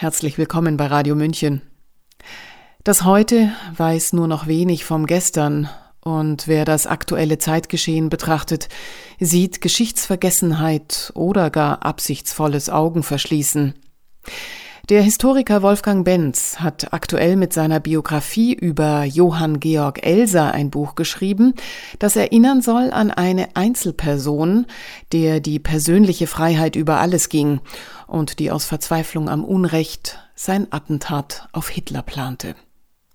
Herzlich willkommen bei Radio München. Das Heute weiß nur noch wenig vom Gestern, und wer das aktuelle Zeitgeschehen betrachtet, sieht Geschichtsvergessenheit oder gar absichtsvolles Augenverschließen. Der Historiker Wolfgang Benz hat aktuell mit seiner Biografie über Johann Georg Elser ein Buch geschrieben, das erinnern soll an eine Einzelperson, der die persönliche Freiheit über alles ging und die aus Verzweiflung am Unrecht sein Attentat auf Hitler plante.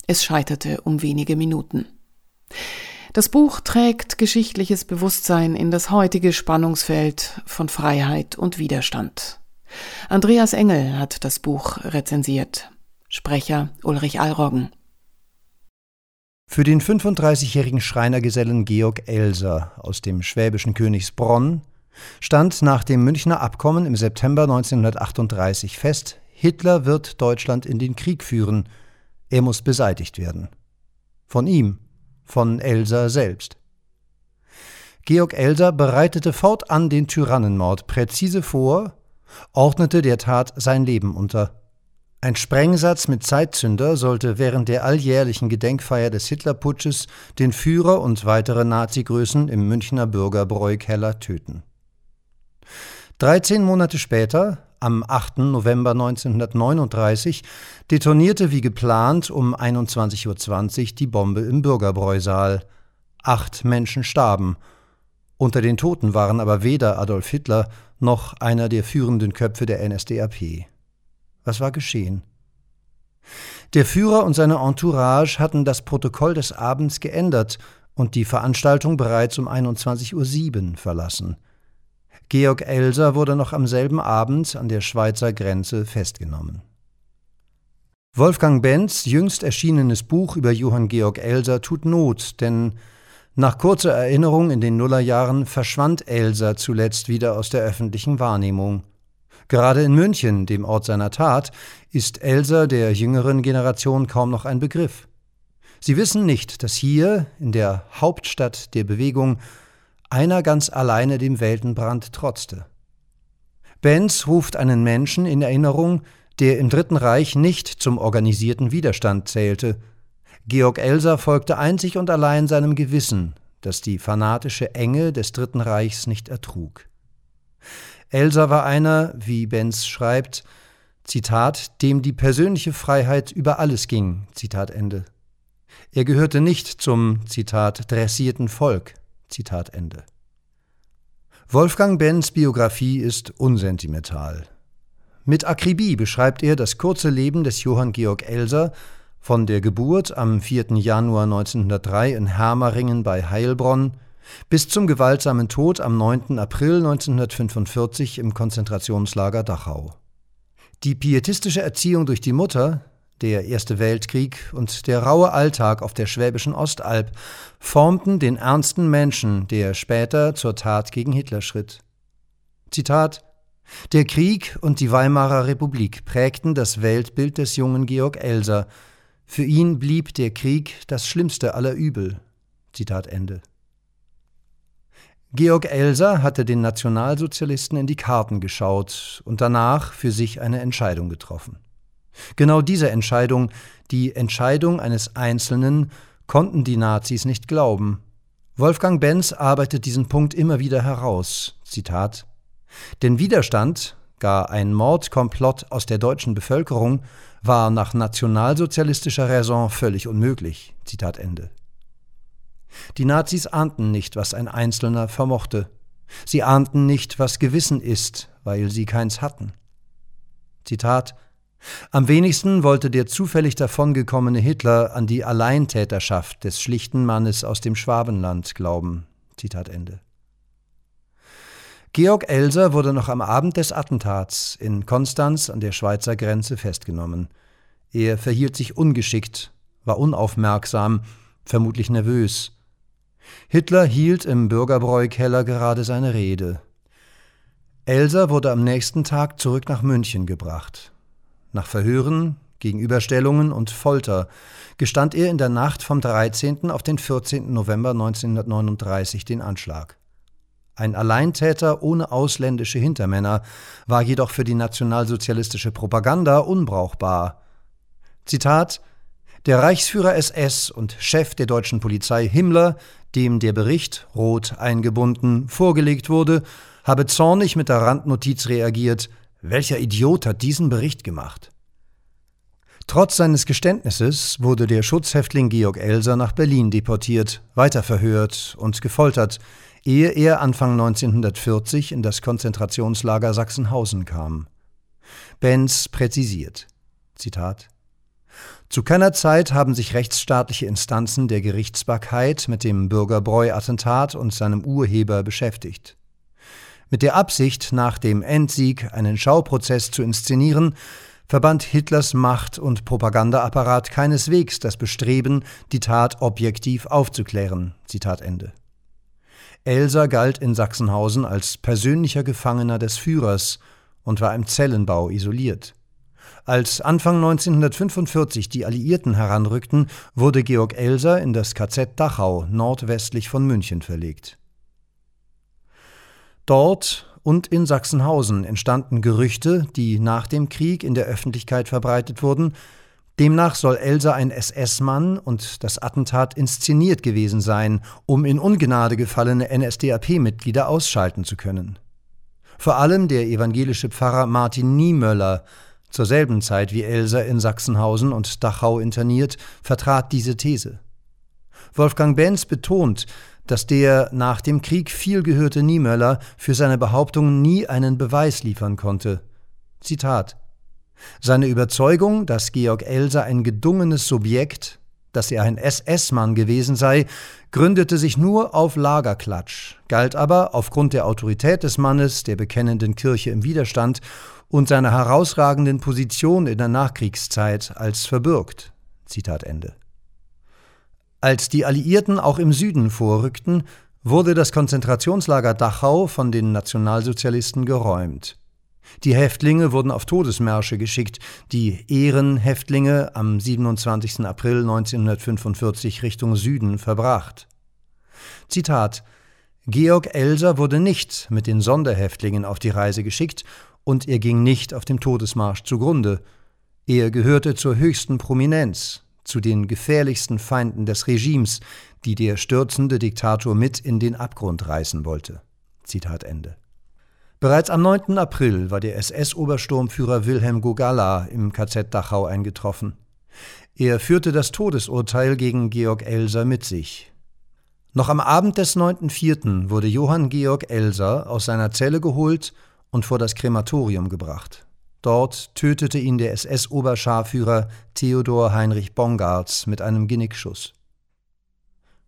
Es scheiterte um wenige Minuten. Das Buch trägt geschichtliches Bewusstsein in das heutige Spannungsfeld von Freiheit und Widerstand. Andreas Engel hat das Buch rezensiert. Sprecher Ulrich Allroggen. Für den 35-jährigen Schreinergesellen Georg Elser aus dem schwäbischen Königsbronn stand nach dem Münchner Abkommen im September 1938 fest, Hitler wird Deutschland in den Krieg führen, er muss beseitigt werden. Von ihm, von Elsa selbst. Georg Elsa bereitete fortan den Tyrannenmord präzise vor, ordnete der Tat sein Leben unter. Ein Sprengsatz mit Zeitzünder sollte während der alljährlichen Gedenkfeier des Hitlerputsches den Führer und weitere Nazi-Größen im Münchner Bürgerbräu-Keller töten. 13 Monate später, am 8. November 1939, detonierte wie geplant um 21.20 Uhr die Bombe im Bürgerbräusaal. Acht Menschen starben. Unter den Toten waren aber weder Adolf Hitler noch einer der führenden Köpfe der NSDAP. Was war geschehen? Der Führer und seine Entourage hatten das Protokoll des Abends geändert und die Veranstaltung bereits um 21.07 Uhr verlassen. Georg Elser wurde noch am selben Abend an der Schweizer Grenze festgenommen. Wolfgang Benz jüngst erschienenes Buch über Johann Georg Elser tut Not, denn nach kurzer Erinnerung in den Nullerjahren verschwand Elser zuletzt wieder aus der öffentlichen Wahrnehmung. Gerade in München, dem Ort seiner Tat, ist Elser der jüngeren Generation kaum noch ein Begriff. Sie wissen nicht, dass hier, in der Hauptstadt der Bewegung, einer ganz alleine dem Weltenbrand trotzte. Benz ruft einen Menschen in Erinnerung, der im Dritten Reich nicht zum organisierten Widerstand zählte. Georg Elser folgte einzig und allein seinem Gewissen, das die fanatische Enge des Dritten Reichs nicht ertrug. Elser war einer, wie Benz schreibt, Zitat, dem die persönliche Freiheit über alles ging, Zitat Ende. Er gehörte nicht zum, Zitat, dressierten Volk, Zitat Ende. Wolfgang Benz Biografie ist unsentimental. Mit Akribie beschreibt er das kurze Leben des Johann Georg Elser von der Geburt am 4. Januar 1903 in Hermeringen bei Heilbronn bis zum gewaltsamen Tod am 9. April 1945 im Konzentrationslager Dachau. Die pietistische Erziehung durch die Mutter, der Erste Weltkrieg und der raue Alltag auf der schwäbischen Ostalb formten den ernsten Menschen, der später zur Tat gegen Hitler schritt. Zitat Der Krieg und die Weimarer Republik prägten das Weltbild des jungen Georg Elser. Für ihn blieb der Krieg das schlimmste aller Übel. Zitat Ende. Georg Elser hatte den Nationalsozialisten in die Karten geschaut und danach für sich eine Entscheidung getroffen. Genau diese Entscheidung, die Entscheidung eines Einzelnen, konnten die Nazis nicht glauben. Wolfgang Benz arbeitet diesen Punkt immer wieder heraus. Zitat: Denn Widerstand, gar ein Mordkomplott aus der deutschen Bevölkerung, war nach nationalsozialistischer Raison völlig unmöglich. Zitat Ende. Die Nazis ahnten nicht, was ein Einzelner vermochte. Sie ahnten nicht, was Gewissen ist, weil sie keins hatten. Zitat am wenigsten wollte der zufällig davongekommene Hitler an die Alleintäterschaft des schlichten Mannes aus dem Schwabenland glauben. Zitat Ende. Georg Elser wurde noch am Abend des Attentats in Konstanz an der Schweizer Grenze festgenommen. Er verhielt sich ungeschickt, war unaufmerksam, vermutlich nervös. Hitler hielt im Bürgerbräu-Keller gerade seine Rede. Elser wurde am nächsten Tag zurück nach München gebracht. Nach Verhören, Gegenüberstellungen und Folter gestand er in der Nacht vom 13. auf den 14. November 1939 den Anschlag. Ein Alleintäter ohne ausländische Hintermänner war jedoch für die nationalsozialistische Propaganda unbrauchbar. Zitat Der Reichsführer SS und Chef der deutschen Polizei Himmler, dem der Bericht, rot eingebunden, vorgelegt wurde, habe zornig mit der Randnotiz reagiert, welcher Idiot hat diesen Bericht gemacht? Trotz seines Geständnisses wurde der Schutzhäftling Georg Elser nach Berlin deportiert, weiterverhört und gefoltert, ehe er Anfang 1940 in das Konzentrationslager Sachsenhausen kam. Benz präzisiert: Zitat Zu keiner Zeit haben sich rechtsstaatliche Instanzen der Gerichtsbarkeit mit dem Bürgerbreu-Attentat und seinem Urheber beschäftigt. Mit der Absicht, nach dem Endsieg einen Schauprozess zu inszenieren, verband Hitlers Macht- und Propagandaapparat keineswegs das Bestreben, die Tat objektiv aufzuklären. Zitat Ende. Elsa galt in Sachsenhausen als persönlicher Gefangener des Führers und war im Zellenbau isoliert. Als Anfang 1945 die Alliierten heranrückten, wurde Georg Elser in das KZ Dachau nordwestlich von München verlegt. Dort und in Sachsenhausen entstanden Gerüchte, die nach dem Krieg in der Öffentlichkeit verbreitet wurden. Demnach soll Elsa ein SS-Mann und das Attentat inszeniert gewesen sein, um in Ungnade gefallene NSDAP-Mitglieder ausschalten zu können. Vor allem der evangelische Pfarrer Martin Niemöller, zur selben Zeit wie Elsa in Sachsenhausen und Dachau interniert, vertrat diese These. Wolfgang Benz betont, dass der nach dem Krieg viel gehörte Niemöller für seine Behauptungen nie einen Beweis liefern konnte. Zitat Seine Überzeugung, dass Georg Elser ein gedungenes Subjekt, dass er ein SS-Mann gewesen sei, gründete sich nur auf Lagerklatsch, galt aber aufgrund der Autorität des Mannes, der bekennenden Kirche im Widerstand und seiner herausragenden Position in der Nachkriegszeit als verbürgt. Zitat Ende. Als die Alliierten auch im Süden vorrückten, wurde das Konzentrationslager Dachau von den Nationalsozialisten geräumt. Die Häftlinge wurden auf Todesmärsche geschickt, die Ehrenhäftlinge am 27. April 1945 Richtung Süden verbracht. Zitat Georg Elser wurde nicht mit den Sonderhäftlingen auf die Reise geschickt und er ging nicht auf dem Todesmarsch zugrunde. Er gehörte zur höchsten Prominenz, zu den gefährlichsten Feinden des Regimes, die der stürzende Diktator mit in den Abgrund reißen wollte. Zitat Ende. Bereits am 9. April war der SS-Obersturmführer Wilhelm Gogala im KZ Dachau eingetroffen. Er führte das Todesurteil gegen Georg Elser mit sich. Noch am Abend des 9.4. wurde Johann Georg Elser aus seiner Zelle geholt und vor das Krematorium gebracht. Dort tötete ihn der SS-Oberscharführer Theodor Heinrich Bongartz mit einem Genickschuss.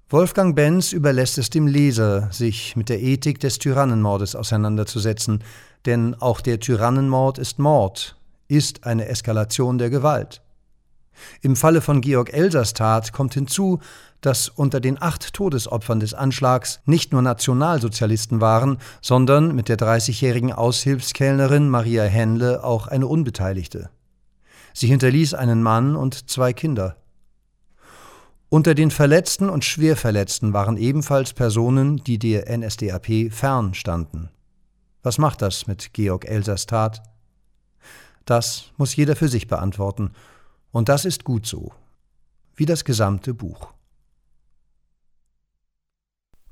Wolfgang Benz überlässt es dem Leser, sich mit der Ethik des Tyrannenmordes auseinanderzusetzen, denn auch der Tyrannenmord ist Mord, ist eine Eskalation der Gewalt. Im Falle von Georg Elsers Tat kommt hinzu, dass unter den acht Todesopfern des Anschlags nicht nur Nationalsozialisten waren, sondern mit der 30-jährigen Aushilfskellnerin Maria Henle auch eine Unbeteiligte. Sie hinterließ einen Mann und zwei Kinder. Unter den Verletzten und Schwerverletzten waren ebenfalls Personen, die der NSDAP fern standen. Was macht das mit Georg Elsers Tat? Das muss jeder für sich beantworten, und das ist gut so, wie das gesamte Buch.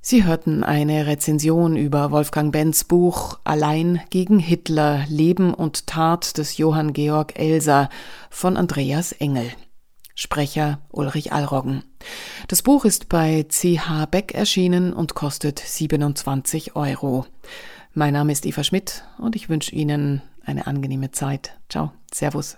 Sie hörten eine Rezension über Wolfgang Benz Buch Allein gegen Hitler Leben und Tat des Johann Georg Elser von Andreas Engel. Sprecher Ulrich Allroggen. Das Buch ist bei CH Beck erschienen und kostet 27 Euro. Mein Name ist Eva Schmidt und ich wünsche Ihnen eine angenehme Zeit. Ciao, Servus.